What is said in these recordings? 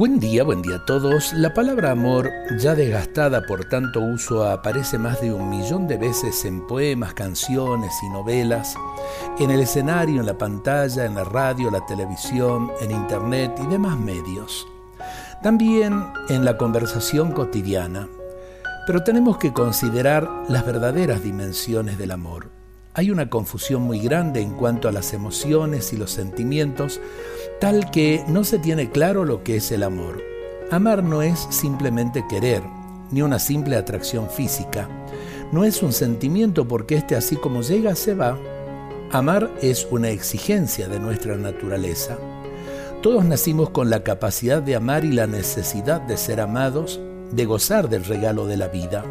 Buen día, buen día a todos. La palabra amor, ya desgastada por tanto uso, aparece más de un millón de veces en poemas, canciones y novelas, en el escenario, en la pantalla, en la radio, la televisión, en internet y demás medios. También en la conversación cotidiana. Pero tenemos que considerar las verdaderas dimensiones del amor. Hay una confusión muy grande en cuanto a las emociones y los sentimientos, tal que no se tiene claro lo que es el amor. Amar no es simplemente querer, ni una simple atracción física. No es un sentimiento porque éste así como llega se va. Amar es una exigencia de nuestra naturaleza. Todos nacimos con la capacidad de amar y la necesidad de ser amados, de gozar del regalo de la vida.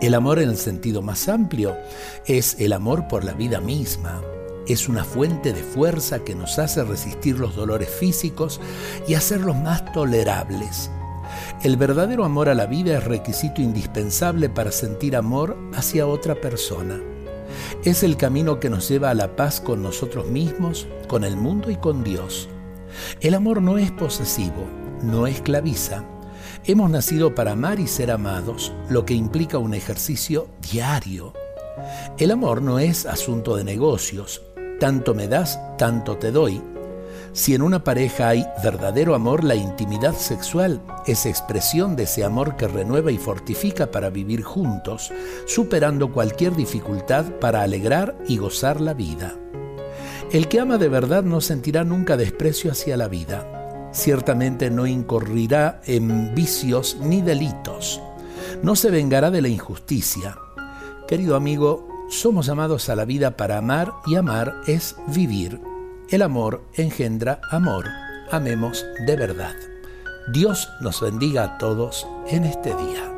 El amor en el sentido más amplio es el amor por la vida misma. Es una fuente de fuerza que nos hace resistir los dolores físicos y hacerlos más tolerables. El verdadero amor a la vida es requisito indispensable para sentir amor hacia otra persona. Es el camino que nos lleva a la paz con nosotros mismos, con el mundo y con Dios. El amor no es posesivo, no esclaviza, Hemos nacido para amar y ser amados, lo que implica un ejercicio diario. El amor no es asunto de negocios, tanto me das, tanto te doy. Si en una pareja hay verdadero amor, la intimidad sexual es expresión de ese amor que renueva y fortifica para vivir juntos, superando cualquier dificultad para alegrar y gozar la vida. El que ama de verdad no sentirá nunca desprecio hacia la vida ciertamente no incurrirá en vicios ni delitos, no se vengará de la injusticia. Querido amigo, somos llamados a la vida para amar y amar es vivir. El amor engendra amor. Amemos de verdad. Dios nos bendiga a todos en este día.